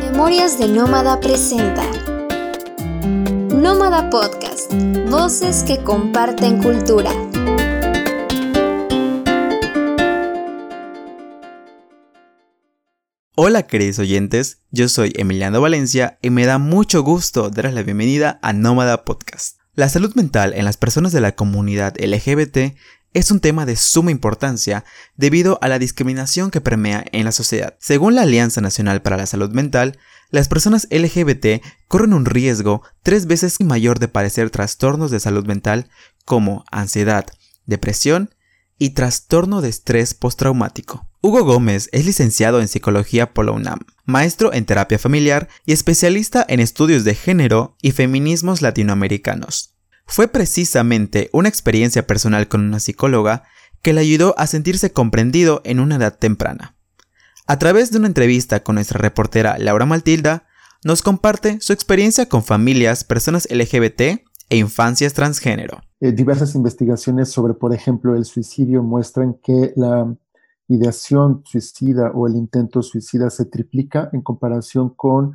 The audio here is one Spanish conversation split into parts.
Memorias de Nómada presenta Nómada Podcast, voces que comparten cultura. Hola queridos oyentes, yo soy Emiliano Valencia y me da mucho gusto darles la bienvenida a Nómada Podcast. La salud mental en las personas de la comunidad LGBT es un tema de suma importancia debido a la discriminación que permea en la sociedad. Según la Alianza Nacional para la Salud Mental, las personas LGBT corren un riesgo tres veces mayor de padecer trastornos de salud mental como ansiedad, depresión y trastorno de estrés postraumático. Hugo Gómez es licenciado en psicología por la UNAM, maestro en terapia familiar y especialista en estudios de género y feminismos latinoamericanos. Fue precisamente una experiencia personal con una psicóloga que le ayudó a sentirse comprendido en una edad temprana. A través de una entrevista con nuestra reportera Laura Maltilda, nos comparte su experiencia con familias, personas LGBT e infancias transgénero. Eh, diversas investigaciones sobre, por ejemplo, el suicidio muestran que la ideación suicida o el intento suicida se triplica en comparación con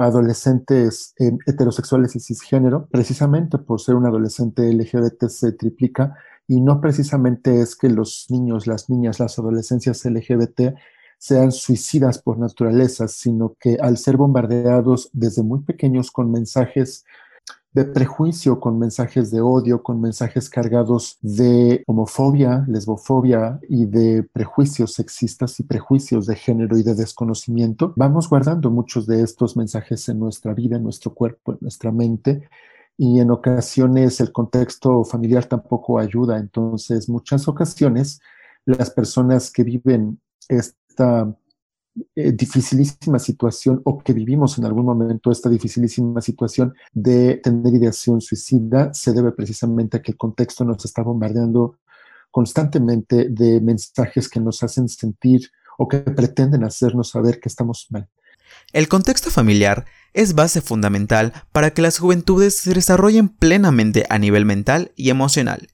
adolescentes eh, heterosexuales y cisgénero, precisamente por ser un adolescente LGBT se triplica y no precisamente es que los niños, las niñas, las adolescencias LGBT sean suicidas por naturaleza, sino que al ser bombardeados desde muy pequeños con mensajes de prejuicio, con mensajes de odio, con mensajes cargados de homofobia, lesbofobia y de prejuicios sexistas y prejuicios de género y de desconocimiento, vamos guardando muchos de estos mensajes en nuestra vida, en nuestro cuerpo, en nuestra mente. Y en ocasiones el contexto familiar tampoco ayuda. Entonces, muchas ocasiones las personas que viven esta eh, dificilísima situación o que vivimos en algún momento esta dificilísima situación de tener ideación suicida se debe precisamente a que el contexto nos está bombardeando constantemente de mensajes que nos hacen sentir o que pretenden hacernos saber que estamos mal. El contexto familiar es base fundamental para que las juventudes se desarrollen plenamente a nivel mental y emocional.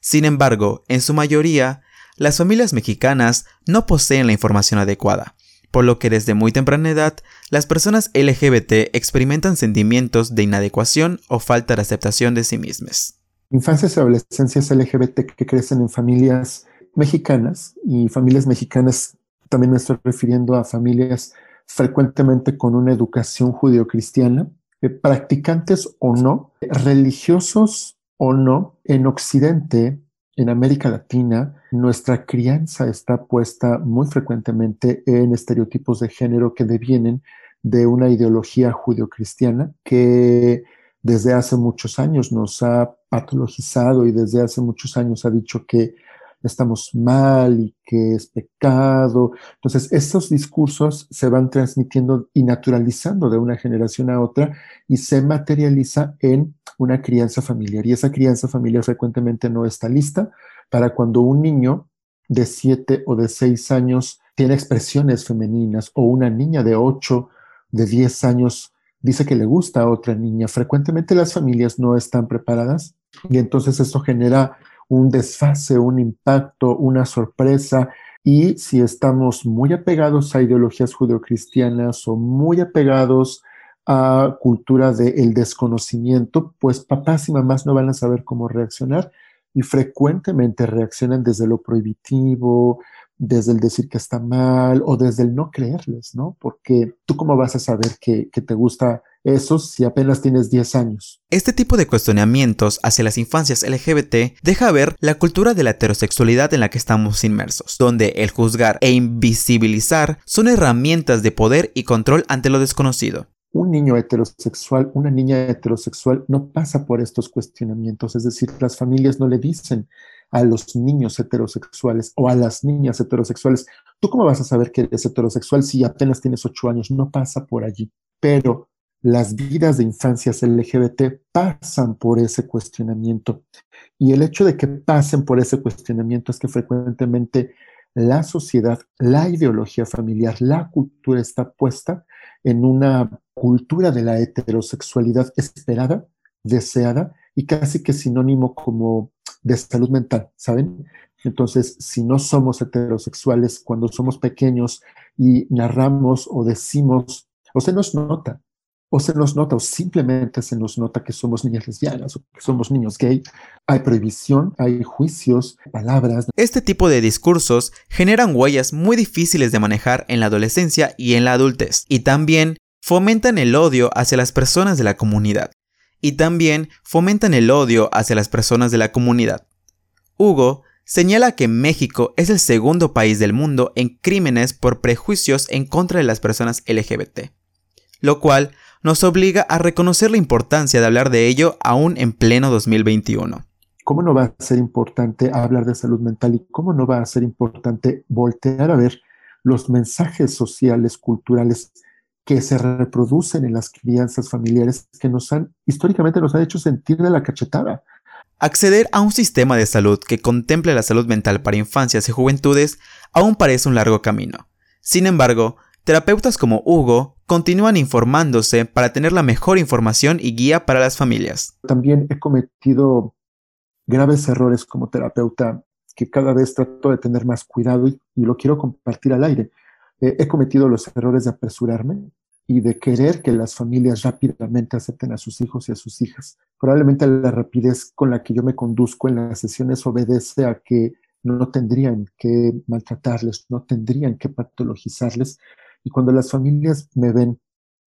Sin embargo, en su mayoría, las familias mexicanas no poseen la información adecuada, por lo que desde muy temprana edad las personas LGBT experimentan sentimientos de inadecuación o falta de aceptación de sí mismas. Infancias y adolescencias LGBT que crecen en familias mexicanas y familias mexicanas también me estoy refiriendo a familias frecuentemente con una educación judeocristiana, eh, practicantes o no, religiosos o no, en Occidente en América Latina, nuestra crianza está puesta muy frecuentemente en estereotipos de género que devienen de una ideología judeocristiana que desde hace muchos años nos ha patologizado y desde hace muchos años ha dicho que estamos mal y que es pecado. Entonces, estos discursos se van transmitiendo y naturalizando de una generación a otra y se materializa en una crianza familiar. Y esa crianza familiar frecuentemente no está lista para cuando un niño de 7 o de 6 años tiene expresiones femeninas o una niña de 8, de 10 años dice que le gusta a otra niña. Frecuentemente las familias no están preparadas y entonces esto genera un desfase, un impacto, una sorpresa. Y si estamos muy apegados a ideologías judeocristianas o muy apegados a cultura del desconocimiento, pues papás y mamás no van a saber cómo reaccionar y frecuentemente reaccionan desde lo prohibitivo, desde el decir que está mal o desde el no creerles, ¿no? Porque tú cómo vas a saber que, que te gusta eso si apenas tienes 10 años. Este tipo de cuestionamientos hacia las infancias LGBT deja ver la cultura de la heterosexualidad en la que estamos inmersos, donde el juzgar e invisibilizar son herramientas de poder y control ante lo desconocido. Un niño heterosexual, una niña heterosexual no pasa por estos cuestionamientos, es decir, las familias no le dicen a los niños heterosexuales o a las niñas heterosexuales, ¿tú cómo vas a saber que eres heterosexual si apenas tienes ocho años? No pasa por allí. Pero las vidas de infancias LGBT pasan por ese cuestionamiento. Y el hecho de que pasen por ese cuestionamiento es que frecuentemente la sociedad, la ideología familiar, la cultura está puesta en una cultura de la heterosexualidad esperada, deseada y casi que sinónimo como de salud mental, ¿saben? Entonces, si no somos heterosexuales cuando somos pequeños y narramos o decimos, o se nos nota, o se nos nota, o simplemente se nos nota que somos niñas lesbianas o que somos niños gay, hay prohibición, hay juicios, palabras. Este tipo de discursos generan huellas muy difíciles de manejar en la adolescencia y en la adultez, y también fomentan el odio hacia las personas de la comunidad. Y también fomentan el odio hacia las personas de la comunidad. Hugo señala que México es el segundo país del mundo en crímenes por prejuicios en contra de las personas LGBT, lo cual nos obliga a reconocer la importancia de hablar de ello aún en pleno 2021. ¿Cómo no va a ser importante hablar de salud mental y cómo no va a ser importante voltear a ver los mensajes sociales, culturales que se reproducen en las crianzas familiares que nos han, históricamente nos han hecho sentir de la cachetada? Acceder a un sistema de salud que contemple la salud mental para infancias y juventudes aún parece un largo camino. Sin embargo, terapeutas como Hugo continúan informándose para tener la mejor información y guía para las familias. También he cometido graves errores como terapeuta que cada vez trato de tener más cuidado y, lo quiero compartir al aire. Eh, he cometido los errores de apresurarme, y de querer que las familias rápidamente acepten a sus hijos y a sus hijas. Probablemente la rapidez con la que yo me conduzco en las sesiones obedece a que no tendrían que maltratarles, no tendrían que patologizarles. Y cuando las familias me ven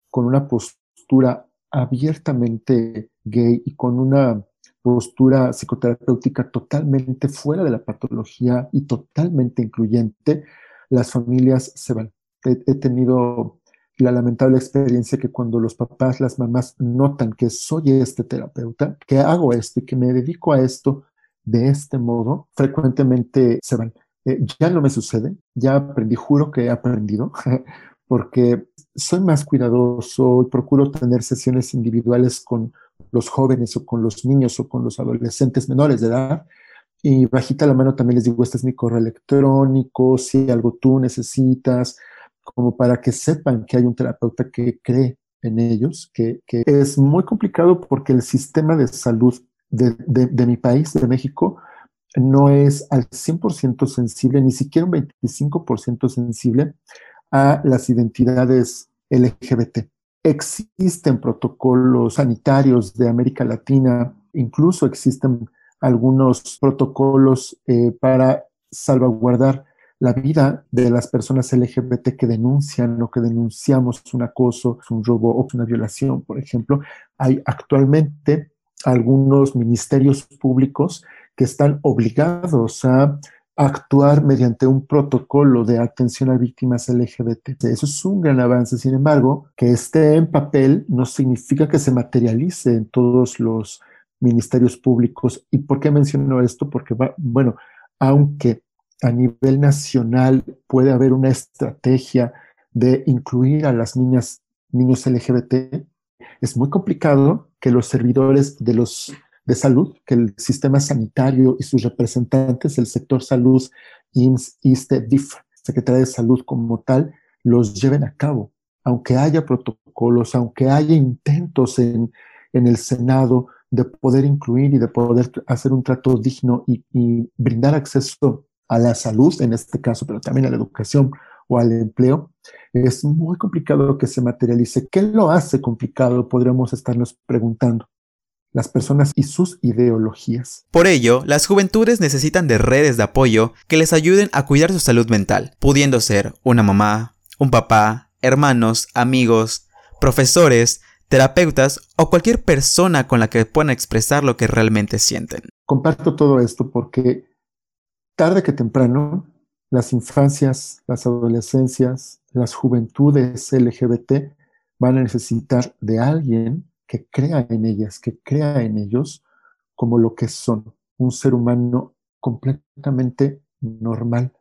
con una postura abiertamente gay y con una postura psicoterapéutica totalmente fuera de la patología y totalmente incluyente, las familias se van. He, tenido la lamentable experiencia que cuando los papás, las mamás notan que soy este terapeuta, que hago esto y que me dedico a esto de este modo, frecuentemente se van. Eh, ya no me sucede, ya aprendí, juro que he aprendido, porque soy más cuidadoso procuro tener sesiones individuales con los jóvenes o con los niños o con los adolescentes menores de edad. Y bajita la mano también les digo, este es mi correo electrónico, si algo tú necesitas, como para que sepan que hay un terapeuta que cree en ellos, que, es muy complicado porque el sistema de salud de, mi país, de México, no es al 100% sensible, ni siquiera un 25% sensible a las identidades LGBT. Existen protocolos sanitarios de América Latina, incluso existen algunos protocolos eh, para salvaguardar la vida de las personas LGBT que denuncian o que denunciamos un acoso, un robo o una violación, por ejemplo, hay actualmente algunos ministerios públicos que están obligados a actuar mediante un protocolo de atención a víctimas LGBT. Eso es un gran avance. Sin embargo, que esté en papel no significa que se materialice en todos los ministerios públicos. ¿Y por qué menciono esto? Porque, bueno, aunque a nivel nacional puede haber una estrategia de incluir a las niñas, niños LGBT, es muy complicado que los servidores de los de salud, que el sistema sanitario y sus representantes, el sector salud, IMSS, ISTE, DIF, Secretaría de Salud como tal, los lleven a cabo. Aunque haya protocolos, aunque haya intentos en, en el Senado de poder incluir y de poder hacer un trato digno y, brindar acceso a la salud en este caso, pero también a la educación o al empleo, es muy complicado que se materialice. ¿Qué lo hace complicado? Podríamos estarnos preguntando. Las personas y sus ideologías. Por ello, las juventudes necesitan de redes de apoyo que les ayuden a cuidar su salud mental, pudiendo ser una mamá, un papá, hermanos, amigos, profesores, terapeutas o cualquier persona con la que puedan expresar lo que realmente sienten. Comparto todo esto porque tarde que temprano, las infancias, las adolescencias, las juventudes LGBT van a necesitar de alguien que crea en ellas, que crea en ellos como lo que son, un ser humano completamente normal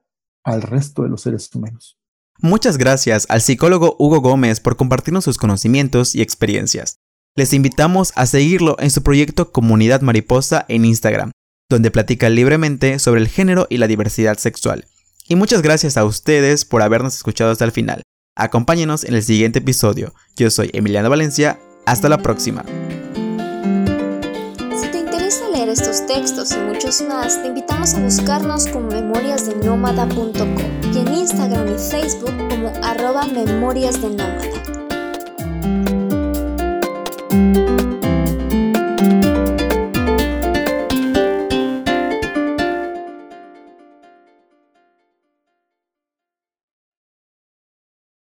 al resto de los seres humanos. Muchas gracias al psicólogo Hugo Gómez por compartirnos sus conocimientos y experiencias. Les invitamos a seguirlo en su proyecto Comunidad Mariposa en Instagram, donde platica libremente sobre el género y la diversidad sexual. Y muchas gracias a ustedes por habernos escuchado hasta el final. Acompáñenos en el siguiente episodio. Yo soy Emiliano Valencia. Hasta la próxima. Textos y muchos más, te invitamos a buscarnos como memoriasdenómada.com y en Instagram y Facebook como arroba memoriasdenómada.